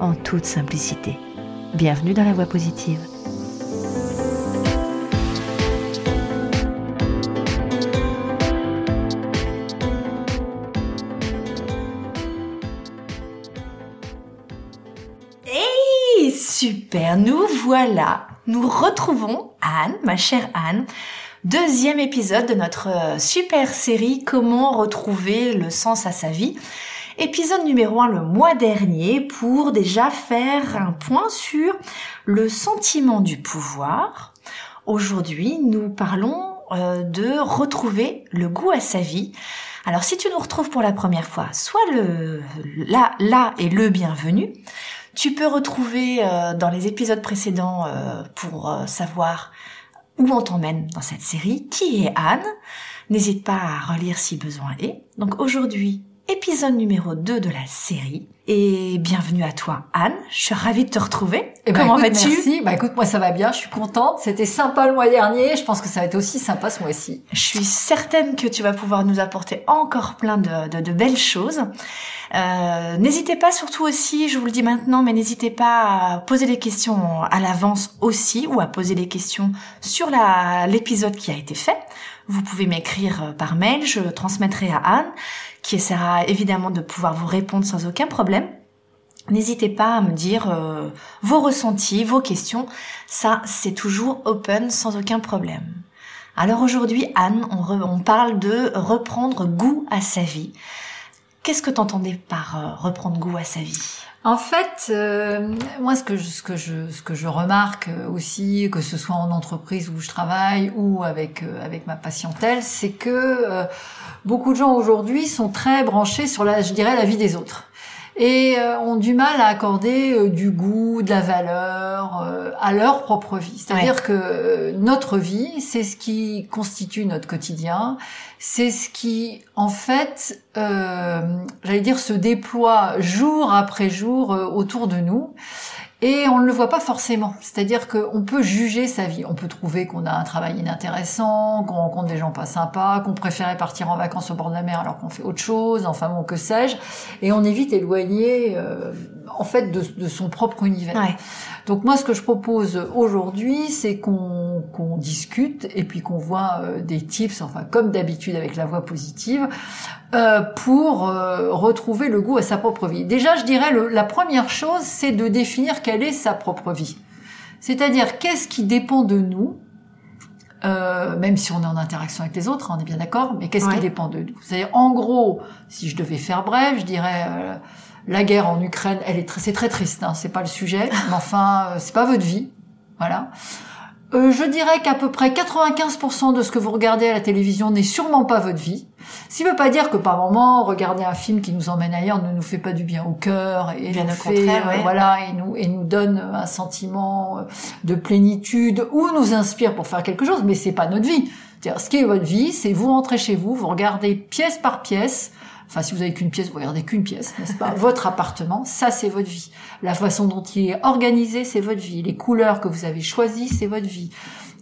en toute simplicité. Bienvenue dans la voie positive. Hey, super, nous voilà. Nous retrouvons Anne, ma chère Anne, deuxième épisode de notre euh, super série Comment retrouver le sens à sa vie. Épisode numéro 1 le mois dernier pour déjà faire un point sur le sentiment du pouvoir. Aujourd'hui, nous parlons euh, de retrouver le goût à sa vie. Alors si tu nous retrouves pour la première fois, soit le là là et le bienvenu. Tu peux retrouver euh, dans les épisodes précédents pour savoir où on t'emmène dans cette série, qui est Anne. N'hésite pas à relire si besoin est. Donc aujourd'hui, épisode numéro 2 de la série. Et bienvenue à toi, Anne. Je suis ravie de te retrouver. Eh ben, Comment vas-tu? Merci. Bah écoute, moi ça va bien. Je suis contente. C'était sympa le mois dernier. Je pense que ça va être aussi sympa ce mois-ci. Je suis certaine que tu vas pouvoir nous apporter encore plein de, de, de belles choses. Euh, n'hésitez pas surtout aussi, je vous le dis maintenant, mais n'hésitez pas à poser des questions à l'avance aussi ou à poser des questions sur l'épisode qui a été fait. Vous pouvez m'écrire euh, par mail, je transmettrai à Anne, qui essaiera évidemment de pouvoir vous répondre sans aucun problème. N'hésitez pas à me dire euh, vos ressentis, vos questions. Ça, c'est toujours open sans aucun problème. Alors aujourd'hui, Anne, on, parle de reprendre goût à sa vie. Qu'est-ce que tu entendais par euh, reprendre goût à sa vie? En fait, euh, moi, ce que je, ce que je, ce que je remarque aussi, que ce soit en entreprise où je travaille ou avec avec ma patientèle, c'est que beaucoup de gens aujourd'hui sont très branchés sur la, je dirais, la vie des autres. Et euh, ont du mal à accorder euh, du goût, de la valeur euh, à leur propre vie. C'est-à-dire que notre vie, c'est ce qui constitue notre quotidien, c'est ce qui, en fait, j'allais dire, se déploie jour après jour autour de nous et on ne le voit pas forcément. C'est-à-dire qu'on peut juger sa vie. On peut trouver qu'on a un travail inintéressant, qu'on rencontre des gens pas sympas, qu'on préférait partir en vacances au bord de la mer alors qu'on fait autre chose, enfin bon, que sais-je. Et on est vite éloigné, euh, en fait, de, de, son propre univers. Donc moi, ce que je propose aujourd'hui, c'est qu'on discute et puis qu'on voit euh, des tips, enfin comme d'habitude avec la voix positive, euh, pour euh, retrouver le goût à sa propre vie. Déjà, je dirais, le, la première chose, c'est de définir quelle est sa propre vie. C'est-à-dire, qu'est-ce qui dépend de nous, euh, même si on est en interaction avec les autres, hein, on est bien d'accord, mais qu'est-ce qui dépend de nous? C'est-à-dire, en gros, si je devais faire bref, je dirais euh, la guerre en Ukraine, elle est c'est très triste, hein, c'est pas le sujet, mais enfin, euh, c'est pas votre vie, voilà. Euh, je dirais qu'à peu près 95% de ce que vous regardez à la télévision n'est sûrement pas votre vie. Ce qui veut pas dire que par moment, regarder un film qui nous emmène ailleurs ne nous fait pas du bien au cœur et bien nous fait, euh, voilà, et nous, et nous donne un sentiment euh, de plénitude ou nous inspire pour faire quelque chose, mais c'est pas notre vie. ce qui est votre vie, c'est vous rentrez chez vous, vous regardez pièce par pièce, Enfin, si vous avez qu'une pièce, vous regardez qu'une pièce, n'est-ce pas? Votre appartement, ça c'est votre vie. La façon dont il est organisé, c'est votre vie. Les couleurs que vous avez choisies, c'est votre vie.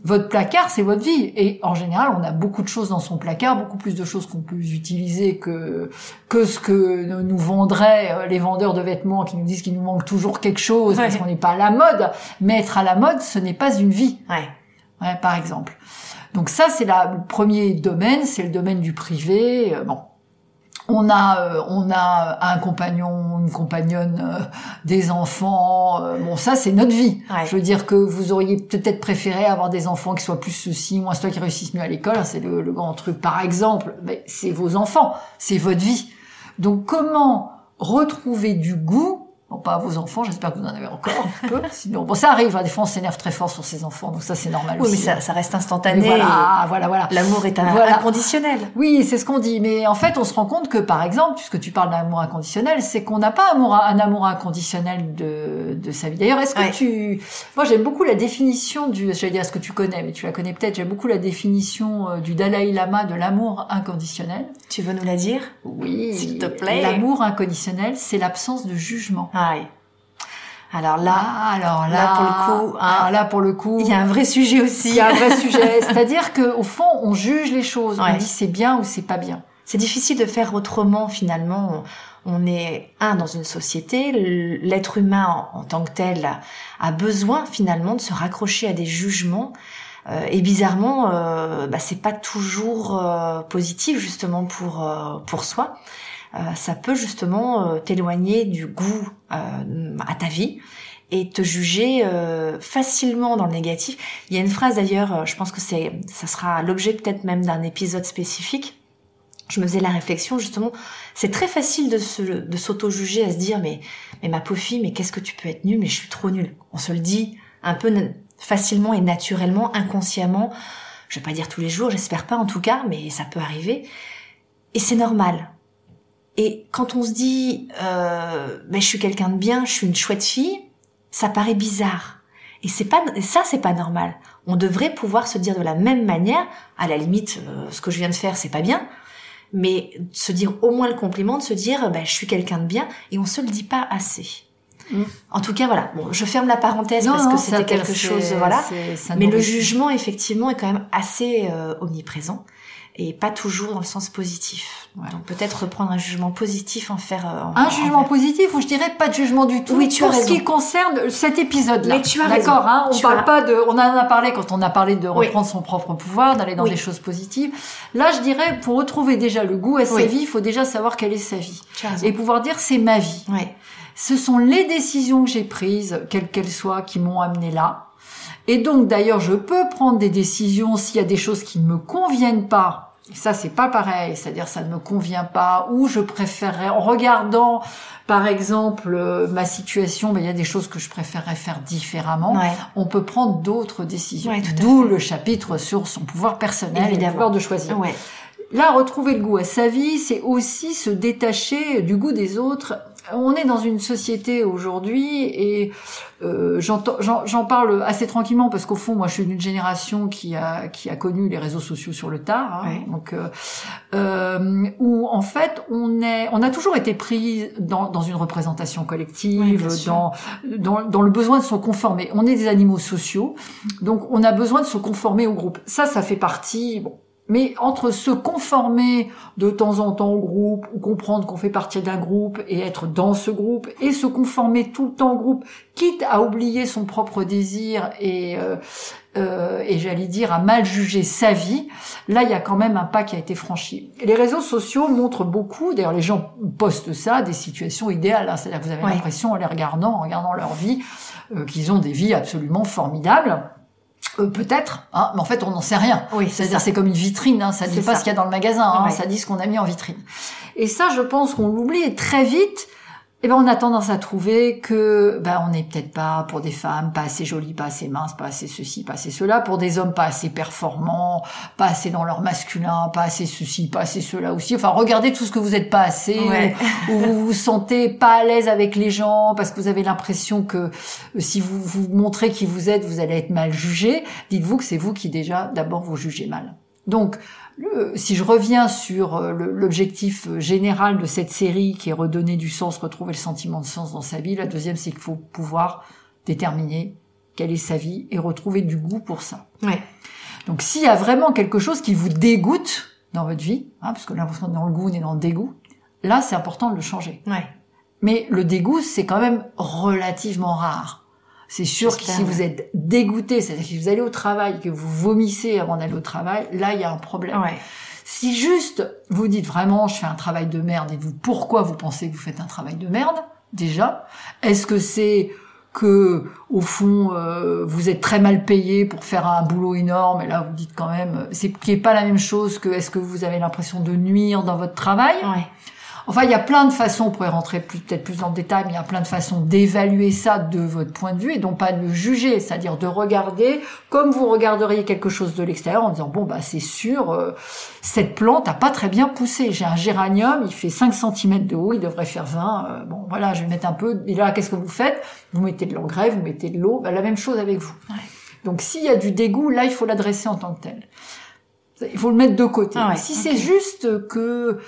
Votre placard, c'est votre vie. Et en général, on a beaucoup de choses dans son placard, beaucoup plus de choses qu'on peut utiliser que que ce que nous vendraient euh, les vendeurs de vêtements qui nous disent qu'il nous manque toujours quelque chose parce qu'on n'est pas à la mode. Mais être à la mode, ce n'est pas une vie. Ouais. Ouais, par exemple. Donc ça, c'est le premier domaine, c'est le domaine du privé. Euh, bon, on a euh, on a un compagnon, une compagnonne, euh, des enfants. Euh, bon, ça c'est notre vie. Je veux dire que vous auriez peut-être préféré avoir des enfants qui soient plus ceci, moins cela, qui réussissent mieux à l'école. Hein, c'est le, grand truc. Par exemple, mais c'est vos enfants, c'est votre vie. Donc comment retrouver du goût pas à vos enfants. J'espère que vous en avez encore un peu. Sinon, bon, ça arrive. Hein, des fois, on s'énerve très fort sur ses enfants, donc ça, c'est normal Oui, aussi. mais ça, ça reste instantané. voilà, voilà, voilà. L'amour est un- Voilà. inconditionnel. Oui, c'est ce qu'on dit. Mais en fait, on se rend compte que, par exemple, puisque tu parles d'amour inconditionnel, c'est qu'on n'a pas amour, un amour inconditionnel de, de sa vie. D'ailleurs, est-ce que Ouais. tu... Moi, j'aime beaucoup la définition du... J'allais dire ce que tu connais, mais tu la connais peut-être. J'aime beaucoup la définition euh, du Dalai Lama de l'amour inconditionnel. Tu veux nous la dire? Oui. S'il te plaît. L'amour inconditionnel, c'est l'absence de jugement. Ah oui. Alors là, Ah, alors là, là, pour le coup, hein, alors là, pour le coup, il y a un vrai sujet aussi. il y a un vrai sujet. C'est-à-dire que au fond, on juge les choses. Ouais. On dit c'est bien ou c'est pas bien. C'est difficile de faire autrement finalement. On est un dans une société, l'être humain en, en tant que tel a, a besoin finalement de se raccrocher à des jugements. Euh, et bizarrement, euh, bah, c'est pas toujours euh, positif justement pour euh, pour soi. Euh, ça peut justement euh, t'éloigner du goût euh, à ta vie et te juger euh, facilement dans le négatif. Il y a une phrase d'ailleurs, je pense que c'est ça sera l'objet peut-être même d'un épisode spécifique je me faisais la réflexion justement, c'est très facile de se, de s'auto-juger, à se dire mais mais ma pauvre fille, mais qu'est-ce que tu peux être nulle, mais je suis trop nulle. On se le dit un peu facilement et naturellement, inconsciemment. Je vais pas dire tous les jours, j'espère pas en tout cas, mais ça peut arriver. Et c'est normal. Et quand on se dit euh, mais je suis quelqu'un de bien, je suis une chouette fille, ça paraît bizarre. Et c'est pas ça c'est pas normal. On devrait pouvoir se dire de la même manière, à la limite euh, ce que je viens de faire c'est pas bien, mais se dire au moins le compliment, de se dire bah, je suis quelqu'un de bien et on se le dit pas assez. Mm. En tout cas voilà, bon, je ferme la parenthèse parce que c'était quelque chose voilà, mais le jugement effectivement est quand même assez euh, omniprésent et pas toujours dans le sens positif. Ouais. Donc peut-être reprendre un jugement positif en faire euh, en- Un en- jugement en- positif ou je dirais pas de jugement du tout. Oui, tu pour as ce qui concerne cet épisode-là. Mais tu as D'accord, raison. hein. On Tu parle as- pas de, on en a parlé quand on a parlé de Oui. reprendre son propre pouvoir, d'aller dans Oui. des choses positives. Là, je dirais, pour retrouver déjà le goût à sa vie, il faut déjà savoir quelle est sa vie. Et pouvoir dire c'est ma vie. Ouais. Ce sont les décisions que j'ai prises, quelles qu'elles soient, qui m'ont amené là. Et donc, d'ailleurs, je peux prendre des décisions s'il y a des choses qui ne me conviennent pas. Et ça, c'est pas pareil. C'est-à-dire, ça ne me convient pas. Ou je préférerais, en regardant, par exemple, euh, ma situation, ben, il y a des choses que je préférerais faire différemment. Ouais. On peut prendre d'autres décisions. Ouais, D'où le chapitre sur son pouvoir personnel et le Évidemment. pouvoir de choisir. Ouais. Là, retrouver le goût à sa vie, c'est aussi se détacher du goût des autres. On est dans une société aujourd'hui et euh, j'en parle assez tranquillement parce qu'au fond, moi, je suis d'une génération qui a qui a connu les réseaux sociaux sur le tard, hein. Donc euh, euh, où en fait on est, on a toujours été pris dans, dans une représentation collective, dans, dans dans le besoin de se conformer. On est des animaux sociaux, donc on a besoin de se conformer au groupe. Ça, ça fait partie. Bon, mais entre se conformer de temps en temps au groupe, ou comprendre qu'on fait partie d'un groupe et être dans ce groupe, et se conformer tout le temps au groupe, quitte à oublier son propre désir et, euh, euh, et j'allais dire à mal juger sa vie, là il y a quand même un pas qui a été franchi. Les réseaux sociaux montrent beaucoup, d'ailleurs les gens postent ça, des situations idéales, hein. c'est-à-dire que vous avez Ouais. l'impression en les regardant, en regardant leur vie, euh, qu'ils ont des vies absolument formidables. Euh, peut-être, hein, mais en fait on n'en sait rien. Oui, c'est C'est-à-dire c'est comme une vitrine, hein, ça dit C'est pas ça. ce qu'il y a dans le magasin, hein, ça dit ce qu'on a mis en vitrine. Et ça, je pense qu'on l'oublie très vite. Eh ben, on a tendance à trouver que ben on n'est peut-être pas pour des femmes pas assez jolies, pas assez minces, pas assez ceci, pas assez cela, pour des hommes pas assez performants, pas assez dans leur masculin, pas assez ceci, pas assez cela aussi. Enfin, regardez tout ce que vous êtes pas assez, Ouais. ou, ou vous vous sentez pas à l'aise avec les gens parce que vous avez l'impression que euh, si vous vous montrez qui vous êtes, vous allez être mal jugé. Dites-vous que c'est vous qui déjà d'abord vous jugez mal. Donc, le- si je reviens sur euh, l'objectif euh, général de cette série qui est redonner du sens, retrouver le sentiment de sens dans sa vie, la deuxième c'est qu'il faut pouvoir déterminer quelle est sa vie et retrouver du goût pour ça. Ouais. Donc s'il y a vraiment quelque chose qui vous dégoûte dans votre vie, hein, parce que là vous êtes dans le goût, on est dans le dégoût, là c'est important de le changer. Ouais. Mais le dégoût, c'est quand même relativement rare. C'est sûr que si vous êtes dégoûté, c'est-à-dire que vous allez au travail, que vous vomissez avant d'aller au travail, là, il y a un problème. Ouais. Si juste vous dites vraiment, je fais un travail de merde, et vous, pourquoi vous pensez que vous faites un travail de merde, déjà Est-ce que c'est que, au fond, euh, vous êtes très mal payé pour faire un boulot énorme, et là, vous dites quand même, c'est qui est pas la même chose que, est-ce que vous avez l'impression de nuire dans votre travail? Ouais. Enfin, il y a plein de façons, on pourrait rentrer peut-être plus dans le détail, mais il y a plein de façons d'évaluer ça de votre point de vue et donc pas de le juger, c'est-à-dire de regarder comme vous regarderiez quelque chose de l'extérieur en disant bon bah c'est sûr, euh, cette plante a pas très bien poussé. J'ai un géranium, il fait 5 cm de haut, il devrait faire 20. euh, bon voilà, je vais mettre un peu. Et là, qu'est-ce que vous faites? Vous mettez de l'engrais, vous mettez de l'eau, bah, la même chose avec vous. Ouais. Donc s'il y a du dégoût, là il faut l'adresser en tant que tel. Il faut le mettre de côté. Ah ouais, si c'est juste que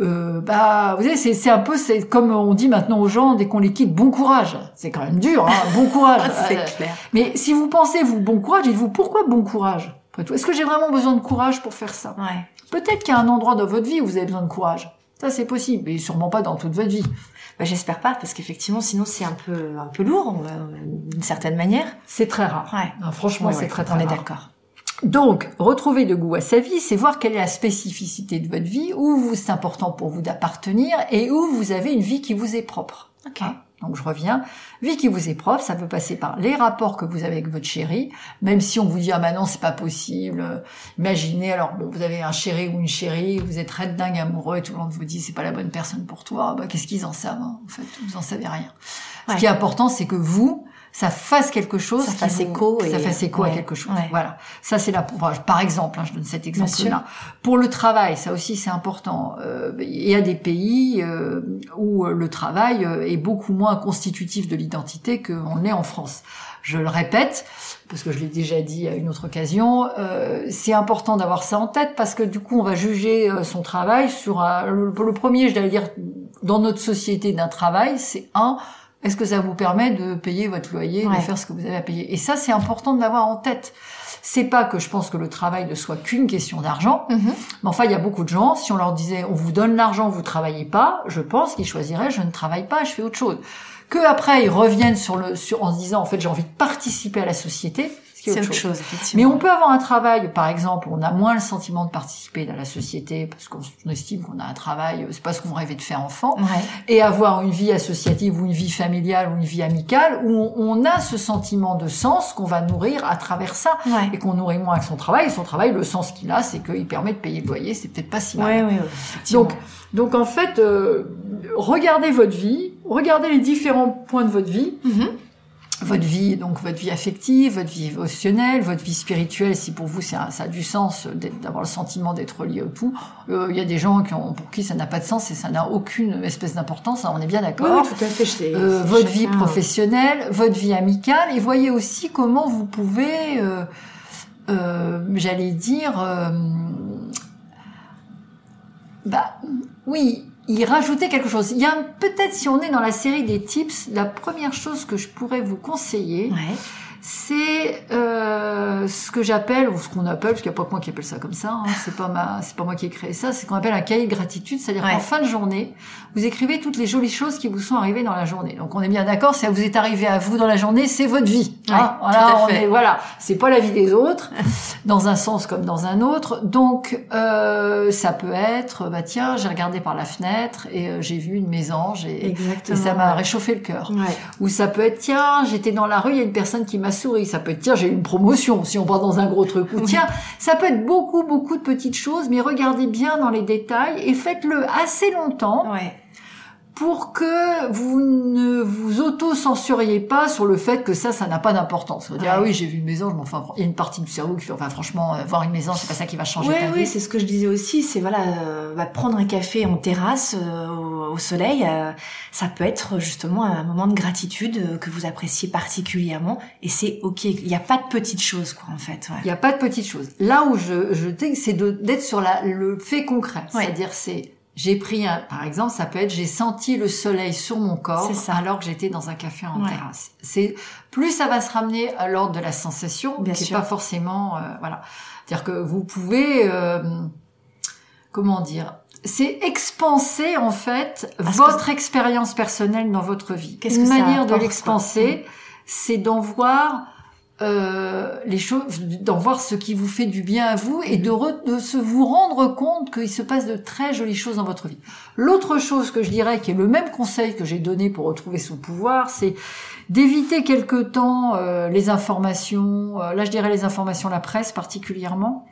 euh, bah, vous savez, c'est, c'est un peu, c'est comme on dit maintenant aux gens dès qu'on les quitte, bon courage. C'est quand même dur, hein, bon courage. C'est Euh, clair. mais si vous pensez vous bon courage, dites-vous pourquoi bon courage Après tout, est-ce que j'ai vraiment besoin de courage pour faire ça? Ouais. Peut-être qu'il y a un endroit dans votre vie où vous avez besoin de courage. Ça, c'est possible, mais sûrement pas dans toute votre vie. Bah, j'espère pas, parce qu'effectivement, sinon c'est un peu, un peu lourd, euh, d'une certaine manière. C'est très rare. Ouais. Hein, franchement, Ouais, c'est très très on est rare. d'accord. Donc, retrouver de goût à sa vie, c'est voir quelle est la spécificité de votre vie, où c'est important pour vous d'appartenir et où vous avez une vie qui vous est propre. Ok. Hein, Donc je reviens, vie qui vous est propre, ça peut passer par les rapports que vous avez avec votre chéri, même si on vous dit ah bah non c'est pas possible. Imaginez alors bon vous avez un chéri ou une chérie, vous êtes red dingue amoureux et tout le monde vous dit c'est pas la bonne personne pour toi. Bah qu'est-ce qu'ils en savent hein, En fait? Vous en savez rien. Ouais. Ce qui est important c'est que vous ça fasse quelque chose, Ça fasse écho ça fasse écho à quelque chose. ouais. Voilà, ça c'est la par exemple, hein, je donne cet exemple-là. Pour le travail, ça aussi c'est important. Euh, il y a des pays euh, où euh, le travail est beaucoup moins constitutif de l'identité qu'on est en France. Je le répète, parce que je l'ai déjà dit à une autre occasion, euh, c'est important d'avoir ça en tête parce que du coup on va juger son travail sur un, le, le premier, je dois dire, dans notre société d'un travail, c'est un, est-ce que ça vous permet de payer votre loyer, Ouais. de faire ce que vous avez à payer? Et ça, c'est important de l'avoir en tête. C'est pas que je pense que le travail ne soit qu'une question d'argent, Mhm. mais enfin, il y a beaucoup de gens, si on leur disait on vous donne l'argent, vous travaillez pas, je pense qu'ils choisiraient je ne travaille pas, je fais autre chose. Que après ils reviennent sur le sur en se disant en fait j'ai envie de participer à la société, qui est C'est autre autre chose. Mais on peut avoir un travail, par exemple, on a moins le sentiment de participer à la société parce qu'on on estime qu'on a un travail, c'est pas ce qu'on rêvait de faire enfant, Ouais. et avoir une vie associative ou une vie familiale ou une vie amicale où on, a ce sentiment de sens qu'on va nourrir à travers ça Ouais. et qu'on nourrit moins avec son travail. Et son travail, le sens qu'il a, c'est qu'il permet de payer le loyer, c'est peut-être pas si mal. Ouais, ouais, ouais, effectivement. Donc, donc en fait, euh, regardez votre vie, regardez les différents points de votre vie, Mhm. Votre vie, donc votre vie affective, votre vie émotionnelle, votre vie spirituelle, si pour vous ça a du sens d'être- d'avoir le sentiment d'être lié au tout. Euh, Il y a des gens qui ont, pour qui ça n'a pas de sens et ça n'a aucune espèce d'importance, hein, on est bien d'accord. oui, tout à fait. je- Euh, votre vie professionnelle, votre vie amicale, et voyez aussi comment vous pouvez, euh, euh, j'allais dire, euh, bah oui, y rajouter quelque chose. Il y a peut-être si on est dans la série des tips, la première chose que je pourrais vous conseiller. C'est euh, ce que j'appelle ou ce qu'on appelle, parce qu'il n'y a pas que moi qui appelle ça comme ça, hein, c'est pas ma, c'est pas moi qui ai créé ça, c'est ce qu'on appelle un cahier de gratitude, c'est-à-dire Ouais. qu'en fin de journée, vous écrivez toutes les jolies choses qui vous sont arrivées dans la journée. Donc on est bien d'accord, si ça vous est arrivé à vous dans la journée, c'est votre vie. hein. Ouais, voilà, on est, voilà, c'est pas la vie des autres, dans un sens comme dans un autre. Donc euh, ça peut être, bah tiens, j'ai regardé par la fenêtre et euh, j'ai vu une mésange et, et ça m'a réchauffé le cœur. Ouais. Ou ça peut être, tiens, j'étais dans la rue, il y a une personne qui m'a souri. Ça peut être, tiens, j'ai une promotion, si on part dans un gros truc. Ou tiens, ça peut être beaucoup, beaucoup de petites choses, mais regardez bien dans les détails et faites-le assez longtemps Ouais. Pour que vous ne vous auto-censuriez pas sur le fait que ça, ça n'a pas d'importance. Vous dire, Ouais. ah oui, j'ai vu une maison, mais enfin, il y a une partie du cerveau qui fait, enfin, franchement, euh, voir une maison, c'est pas ça qui va changer Oui, ta oui, vie. c'est ce que je disais aussi. C'est voilà, euh, bah, prendre un café en terrasse euh, au, au soleil, euh, ça peut être justement un moment de gratitude euh, que vous appréciez particulièrement. Et c'est ok. Il n'y a pas de petites choses, quoi, en fait. Ouais. Il n'y a pas de petites choses. Là où je, je dis, c'est d'être sur la, le fait concret. C'est-à-dire, c'est, j'ai pris un, par exemple, ça peut être, j'ai senti le soleil sur mon corps ça. alors que j'étais dans un café en Ouais. terrasse. C'est, plus ça va se ramener à l'ordre de la sensation, Bien qui sûr. est pas forcément, euh, voilà. C'est-à-dire que vous pouvez, euh, comment dire, c'est expanser, en fait, Parce votre expérience personnelle dans votre vie. Qu'est-ce Une que manière de l'expanser, c'est d'en voir euh, les choses, d'en voir ce qui vous fait du bien à vous et de, se vous rendre compte qu'il se passe de très jolies choses dans votre vie. L'autre chose que je dirais, qui est le même conseil que j'ai donné pour retrouver son pouvoir, c'est d'éviter quelque temps euh, les informations. euh, là, je dirais les informations, la presse particulièrement.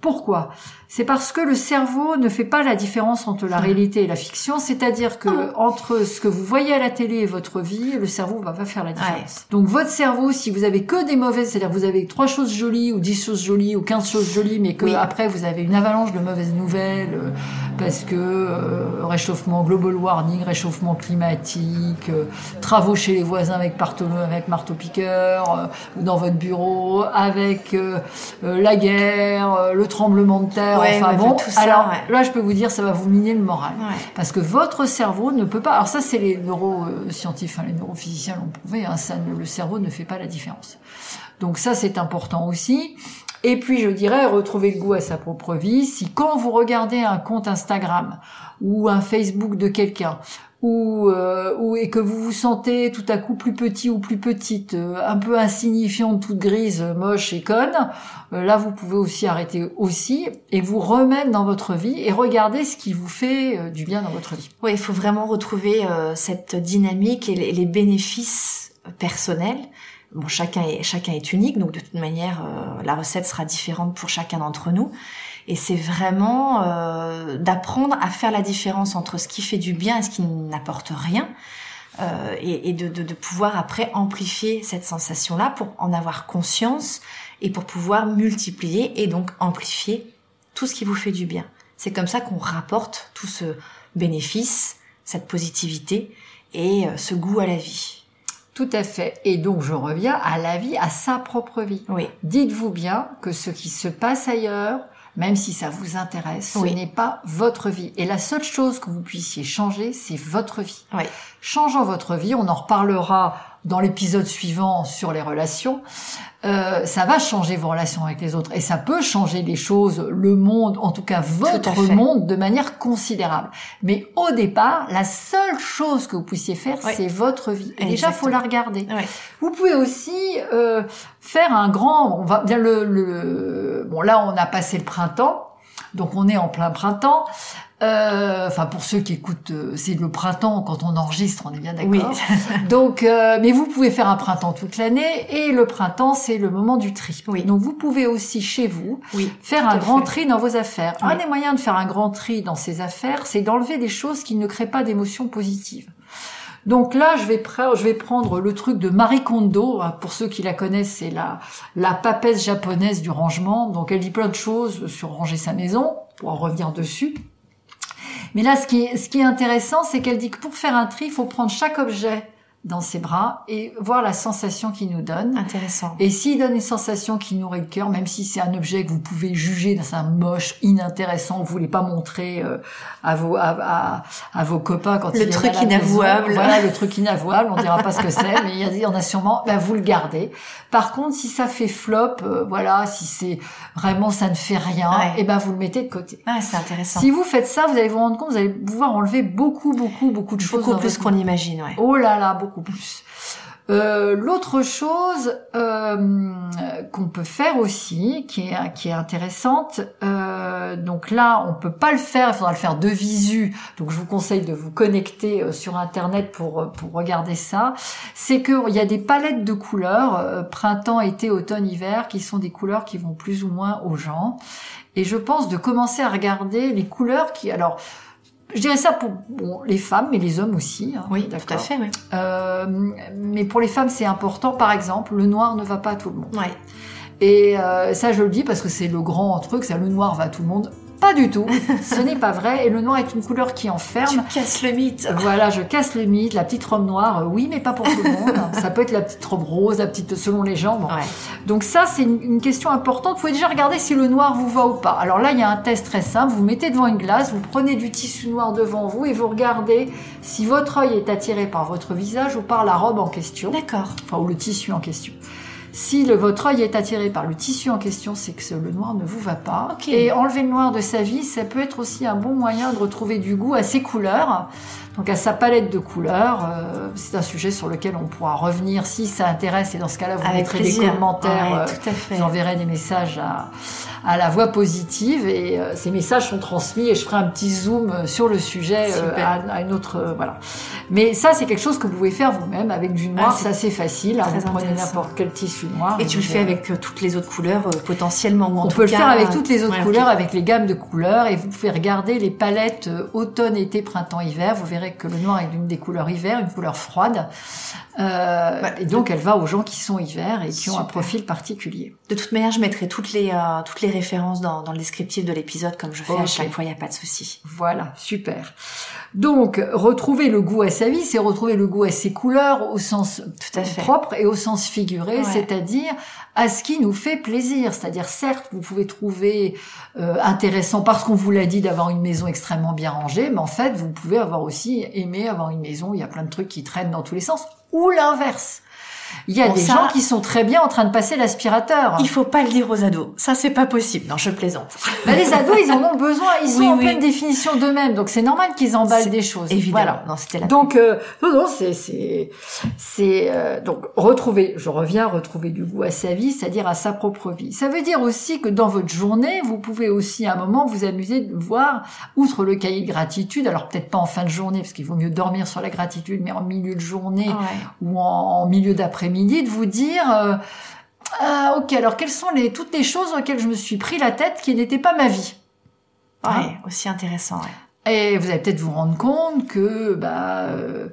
Pourquoi? C'est parce que le cerveau ne fait pas la différence entre la réalité et la fiction, c'est-à-dire que Ah. entre ce que vous voyez à la télé et votre vie, le cerveau va pas faire la différence. Donc votre cerveau, si vous avez que des mauvaises, c'est-à-dire vous avez trois choses jolies ou dix choses jolies ou quinze choses jolies, mais que Oui. après vous avez une avalanche de mauvaises nouvelles euh, parce que euh, réchauffement global warning, réchauffement climatique, euh, travaux chez les voisins avec marteau, avec marteau piqueur, euh, ou dans votre bureau, avec euh, euh, la guerre, euh, le tremblement de terre, Ouais, enfin bon. tout ça, alors ouais. là, je peux vous dire, ça va vous miner le moral. Ouais. Parce que votre cerveau ne peut pas. Alors ça, c'est les neuroscientifiques, enfin, les neurophysiciens l'ont prouvé. Hein, ça, ne- le cerveau ne fait pas la différence. Donc ça, c'est important aussi. Et puis, je dirais, retrouver le goût à sa propre vie. Si quand vous regardez un compte Instagram ou un Facebook de quelqu'un, ou, euh, ou et que vous vous sentez tout à coup plus petit ou plus petite, euh, un peu insignifiante, toute grise, moche et conne, euh, là vous pouvez aussi arrêter aussi et vous remettre dans votre vie et regarder ce qui vous fait euh, du bien dans votre vie. Oui, il faut vraiment retrouver euh, cette dynamique et les, les bénéfices personnels. Bon, chacun est chacun est unique, donc de toute manière, euh, la recette sera différente pour chacun d'entre nous. Et c'est vraiment euh, d'apprendre à faire la différence entre ce qui fait du bien et ce qui n'apporte rien, euh, et, et de, de, de pouvoir après amplifier cette sensation-là pour en avoir conscience et pour pouvoir multiplier et donc amplifier tout ce qui vous fait du bien. C'est comme ça qu'on rapporte tout ce bénéfice, cette positivité et euh, ce goût à la vie. Tout à fait. Et donc je reviens à la vie, à sa propre vie. Oui, Dites-vous bien que ce qui se passe ailleurs, même si ça vous intéresse, Oui. ce n'est pas votre vie. Et la seule chose que vous puissiez changer, c'est votre vie. oui, Changeant votre vie, on en reparlera dans l'épisode suivant sur les relations, euh, ça va changer vos relations avec les autres et ça peut changer les choses, le monde, en tout cas votre monde, de manière considérable. Mais au départ, la seule chose que vous puissiez faire, Oui. c'est votre vie. Et déjà, faut la regarder. oui. Vous pouvez aussi euh, faire un grand. On va bien le, le. Bon là, on a passé le printemps, donc on est en plein printemps. Euh, Enfin, pour ceux qui écoutent, euh, c'est le printemps quand on enregistre, on est bien d'accord. Oui. Donc, euh, mais vous pouvez faire un printemps toute l'année et le printemps, c'est le moment du tri. Oui. Donc, vous pouvez aussi chez vous oui. faire un grand fait. tri dans vos affaires. Un des moyens de faire un grand tri dans ses affaires, c'est d'enlever des choses qui ne créent pas d'émotions positives. Donc là, je vais, prendre le truc de Marie Kondo. hein, Pour ceux qui la connaissent, c'est la, la papesse japonaise du rangement. Donc elle dit plein de choses sur ranger sa maison. Pour en revenir dessus. Mais là, ce qui ce qui est intéressant, c'est qu'elle dit que pour faire un tri, il faut prendre chaque objet dans ses bras et voir la sensation qu'il nous donne. Intéressant. Et s'il donne une sensation qui nourrit le cœur, même si c'est un objet que vous pouvez juger dans un moche, inintéressant, vous voulez pas montrer euh, à vos à, à, à vos copains quand Le viennent truc à la maison. inavouable. Voilà le truc inavouable. On dira pas ce que c'est, mais il y il en a sûrement. Ben vous le gardez. Par contre, si ça fait flop, euh, voilà, si c'est vraiment ça ne fait rien, Ouais. et ben vous le mettez de côté. Ah, c'est intéressant. Si vous faites ça, vous allez vous rendre compte, vous allez pouvoir enlever beaucoup, beaucoup, beaucoup de choses. Beaucoup plus qu'on imagine, ouais. Oh là là, beaucoup plus. Euh, L'autre chose euh, qu'on peut faire aussi, qui est, qui est intéressante, euh, donc là on peut pas le faire, il faudra le faire de visu, donc je vous conseille de vous connecter euh, sur internet pour, pour regarder ça, c'est qu'il y a des palettes de couleurs, printemps, été, automne, hiver, qui sont des couleurs qui vont plus ou moins aux gens, et je pense de commencer à regarder les couleurs qui, alors, je dirais ça pour bon, les femmes, mais les hommes aussi. hein, Oui, tout à fait, oui. Euh, mais pour les femmes, c'est important. Par exemple, le noir ne va pas à tout le monde. Ouais. Et euh, ça, je le dis parce que c'est le grand truc, c'est le noir va à tout le monde. Pas du tout. Ce n'est pas vrai. Et le noir est une couleur qui Tu enferme. casses le mythe. Voilà, je casse le mythe. La petite robe noire, euh, oui, mais pas pour tout le monde. ça peut être la petite robe rose, la petite selon les gens. Bon. Ouais. Donc ça, c'est une, une question importante. Vous pouvez déjà regarder si le noir vous va ou pas. Alors là, il y a un test très simple. Vous mettez devant une glace, vous prenez du tissu noir devant vous et vous regardez si votre œil est attiré par votre visage ou par la robe en question, D'accord. enfin ou le tissu en question. Si le, votre œil est attiré par le tissu en question, c'est que le noir ne vous va pas. Et enlever le noir de sa vie, ça peut être aussi un bon moyen de retrouver du goût à ses couleurs, donc à sa palette de couleurs. Euh, c'est un sujet sur lequel on pourra revenir si ça intéresse. Et dans ce cas-là, vous Avec mettrez plaisir. des commentaires. Ouais, euh, tout à fait. vous enverrez des messages à, à la voix positive et euh, ces messages sont transmis et je ferai un petit zoom sur le sujet euh, à, à une autre voilà. Mais ça, c'est quelque chose que vous pouvez faire vous-même avec du noir. Ah, c'est assez facile. hein. Vous prenez n'importe quel tissu noir. Et tu le fais avez- avec euh, toutes les autres couleurs euh, potentiellement ou en On tout peut le faire avec euh, toutes les autres ouais, couleurs, avec les gammes de couleurs, et vous pouvez regarder les palettes euh, automne, été, printemps, hiver. Vous verrez que le noir est l'une des couleurs hiver, une couleur froide, Euh, Bah, et donc elle va aux gens qui sont hiver et qui ont un profil particulier. De toute manière, je mettrai toutes les euh, toutes les références dans, dans le descriptif de l'épisode comme je fais à chaque fois. Il y a pas de souci. Voilà, super. Donc, retrouver le goût à sa vie, c'est retrouver le goût à ses couleurs au sens Tout à fait. propre et au sens figuré, Ouais. c'est-à-dire à ce qui nous fait plaisir. C'est-à-dire, certes, vous pouvez trouver euh, intéressant parce qu'on vous l'a dit d'avoir une maison extrêmement bien rangée, mais en fait, vous pouvez avoir aussi aimé avoir une maison où il y a plein de trucs qui traînent dans tous les sens, ou l'inverse. Il y a Bon, des ça- gens qui sont très bien en train de passer l'aspirateur. Il faut pas le dire aux ados. Ça, c'est pas possible. Non, je plaisante. Bah, les ados, ils en ont besoin, ils sont Oui, en oui. pleine définition d'eux-mêmes, donc c'est normal qu'ils emballent des choses. Évidemment. Voilà. Non, la. Donc euh, non non c'est c'est c'est euh, donc retrouver je reviens retrouver du goût à sa vie c'est-à-dire à sa propre vie ça veut dire aussi que dans votre journée vous pouvez aussi à un moment vous amuser de voir outre le cahier de gratitude alors peut-être pas en fin de journée parce qu'il vaut mieux dormir sur la gratitude mais en milieu de journée Ouais. ou en, en milieu d'après-midi de vous dire euh, ah ok alors quelles sont les toutes les choses auxquelles je me suis pris la tête qui n'étaient pas ma vie Ouais, Hein aussi intéressant. Ouais. et vous allez peut-être vous rendre compte que bah, euh,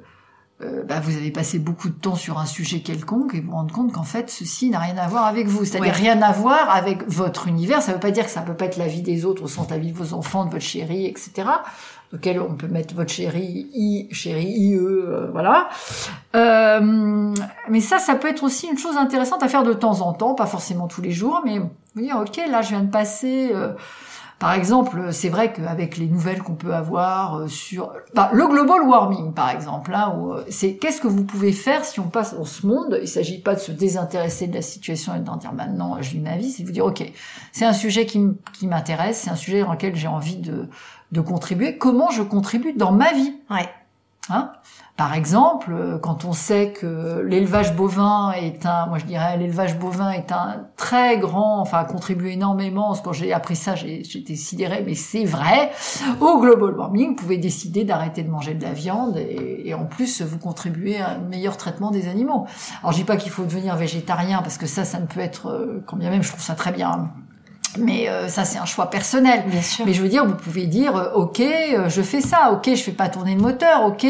euh, bah, vous avez passé beaucoup de temps sur un sujet quelconque et vous vous rendre compte qu'en fait ceci n'a rien à voir avec vous, c'est-à-dire Ouais. rien à voir avec votre univers. Ça ne veut pas dire que ça peut pas être la vie des autres au sens de la vie de vos enfants, de votre chérie, etc. Auquel on peut mettre votre chérie, i, chérie, ie, euh, voilà. Euh, mais ça, ça peut être aussi une chose intéressante à faire de temps en temps, pas forcément tous les jours, mais vous dire ok, là je viens de passer. Par exemple, c'est vrai qu'avec les nouvelles qu'on peut avoir euh, sur bah, le global warming, par exemple, hein, euh, c'est qu'est-ce que vous pouvez faire si on passe dans ce monde? Il s'agit pas de se désintéresser de la situation et d'en dire maintenant je vis ma vie, c'est de vous dire ok, c'est un sujet qui m'intéresse, c'est un sujet dans lequel j'ai envie de de contribuer. Comment je contribue dans ma vie? Ouais. Hein? Par exemple, euh, quand on sait que l'élevage bovin est un, moi je dirais, l'élevage bovin est un très grand, enfin contribue énormément. Quand j'ai appris ça, été sidérée, mais c'est vrai. Au global warming, vous pouvez décider d'arrêter de manger de la viande et, et en plus vous contribuez à un meilleur traitement des animaux. Alors je dis pas qu'il faut devenir végétarien parce que ça, ça ne peut être, euh, quand bien même je trouve ça très bien. Mais euh, ça, c'est un choix personnel. Bien sûr. Mais je veux dire, vous pouvez dire, euh, ok, je fais ça, ok, je fais pas tourner le moteur, ok,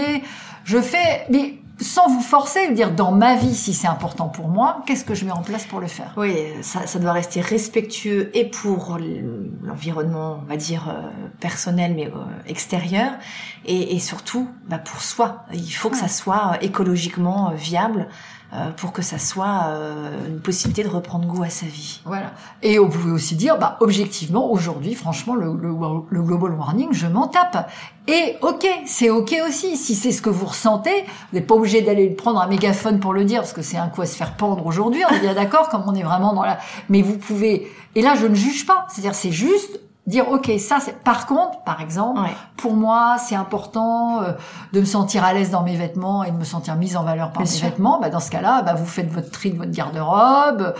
je fais, mais sans vous forcer, dire dans ma vie, si c'est important pour moi, qu'est-ce que je mets en place pour le faire? Oui, ça, ça doit rester respectueux et pour l'environnement, on va dire euh, personnel, mais euh, extérieur, et, et surtout bah, pour soi. Il faut que ça soit écologiquement euh, viable euh, pour que ça soit euh, une possibilité de reprendre goût à sa vie. Voilà. Et vous pouvez aussi dire, bah, objectivement, aujourd'hui, franchement, le, le, le global warning, je m'en tape. Et ok, c'est ok aussi. Si c'est ce que vous ressentez, vous n'êtes pas obligé d'aller prendre un mégaphone pour le dire, parce que c'est un coup à se faire pendre aujourd'hui. On est bien d'accord, comme on est vraiment dans la. Mais vous pouvez. Et là, je ne juge pas. C'est-à-dire, c'est juste dire ok, ça, c'est. Par contre, par exemple, Ouais. pour moi, c'est important euh, de me sentir à l'aise dans mes vêtements et de me sentir mise en valeur par Bien mes sûr. vêtements. Bah, dans ce cas-là, bah, vous faites votre tri de votre garde-robe.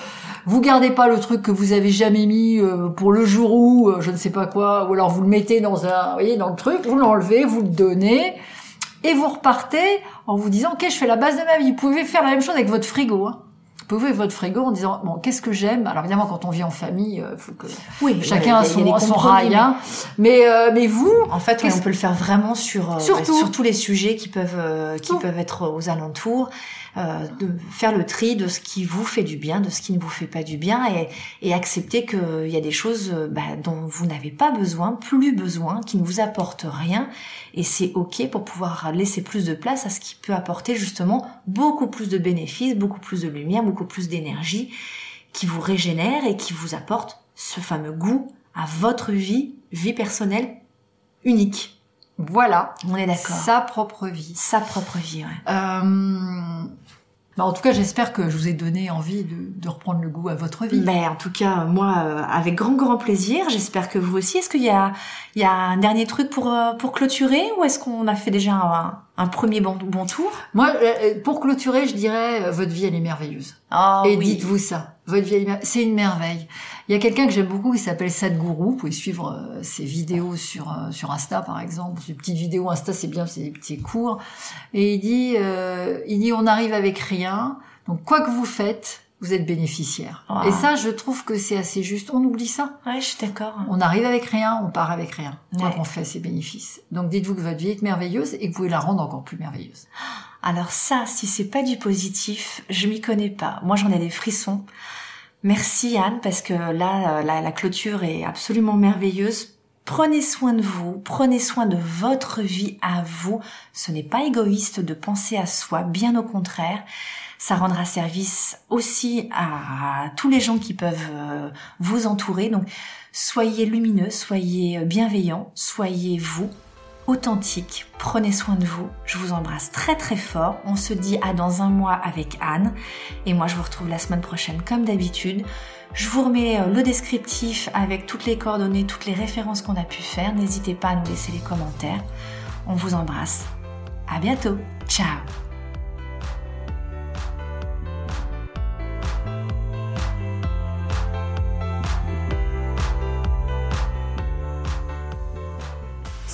Vous gardez pas le truc que vous avez jamais mis euh, pour le jour où, euh, je ne sais pas quoi, ou alors vous le mettez dans un, vous voyez, dans le truc, vous l'enlevez, vous le donnez, et vous repartez en vous disant, ok, je fais la base de ma vie. Vous pouvez faire la même chose avec votre frigo. Hein. Vous pouvez ouvrir votre frigo en disant, bon, qu'est-ce que j'aime? Alors évidemment, quand on vit en famille, il faut que Oui, chacun a son, son rail. hein. Mais, euh, mais vous, En fait, ouais, on peut le faire vraiment sur, euh, Surtout. sur tous les sujets qui peuvent, euh, qui peuvent être aux alentours. Euh, de faire le tri de ce qui vous fait du bien, de ce qui ne vous fait pas du bien, et, accepter qu'il y a des choses euh, bah, dont vous n'avez pas besoin, plus besoin, qui ne vous apportent rien, et c'est ok pour pouvoir laisser plus de place à ce qui peut apporter justement beaucoup plus de bénéfices, beaucoup plus de lumière, beaucoup plus d'énergie, qui vous régénère et qui vous apporte ce fameux goût à votre vie, vie personnelle unique. Voilà, On est d'accord. sa propre vie. Sa propre vie, ouais. Euh, bah, en tout cas, j'espère que je vous ai donné envie de, de reprendre le goût à votre vie. Ben, en tout cas, moi, euh, avec grand, grand plaisir. J'espère que vous aussi. Est-ce qu'il y a, il y a un dernier truc pour, euh, pour clôturer ou est-ce qu'on a fait déjà un, un premier bon, bon tour Moi, euh, pour clôturer, je dirais, euh, votre vie, elle est merveilleuse. oh, Et oui. dites-vous ça. Votre vie, mer- c'est une merveille. Il y a quelqu'un que j'aime beaucoup qui s'appelle Sadhguru. Vous pouvez suivre euh, ses vidéos sur euh, sur Insta, par exemple. Ces petites vidéos Insta, c'est bien, c'est des petits cours. Et il dit, euh, il dit, on arrive avec rien. Donc, quoi que vous faites, vous êtes bénéficiaire. Wow. Et ça, je trouve que c'est assez juste. On oublie ça. Ouais, je suis d'accord. On arrive avec rien, on part avec rien. Quoi Ouais. qu'on fait, c'est bénéfice. Donc, dites-vous que votre vie est merveilleuse et que vous pouvez la rendre encore plus merveilleuse. Alors ça, si c'est pas du positif, je m'y connais pas. Moi, j'en ai des frissons. Merci Anne, parce que là, euh, la, la clôture est absolument merveilleuse. Prenez soin de vous, prenez soin de votre vie à vous. Ce n'est pas égoïste de penser à soi, bien au contraire. Ça rendra service aussi à tous les gens qui peuvent euh, vous entourer. Donc, soyez lumineux, soyez bienveillants, soyez vous authentique. Prenez soin de vous. Je vous embrasse très très fort. On se dit à dans un mois avec Anne. Et moi, je vous retrouve la semaine prochaine comme d'habitude. Je vous remets euh, le descriptif avec toutes les coordonnées, toutes les références qu'on a pu faire. N'hésitez pas à nous laisser les commentaires. On vous embrasse. À bientôt. Ciao.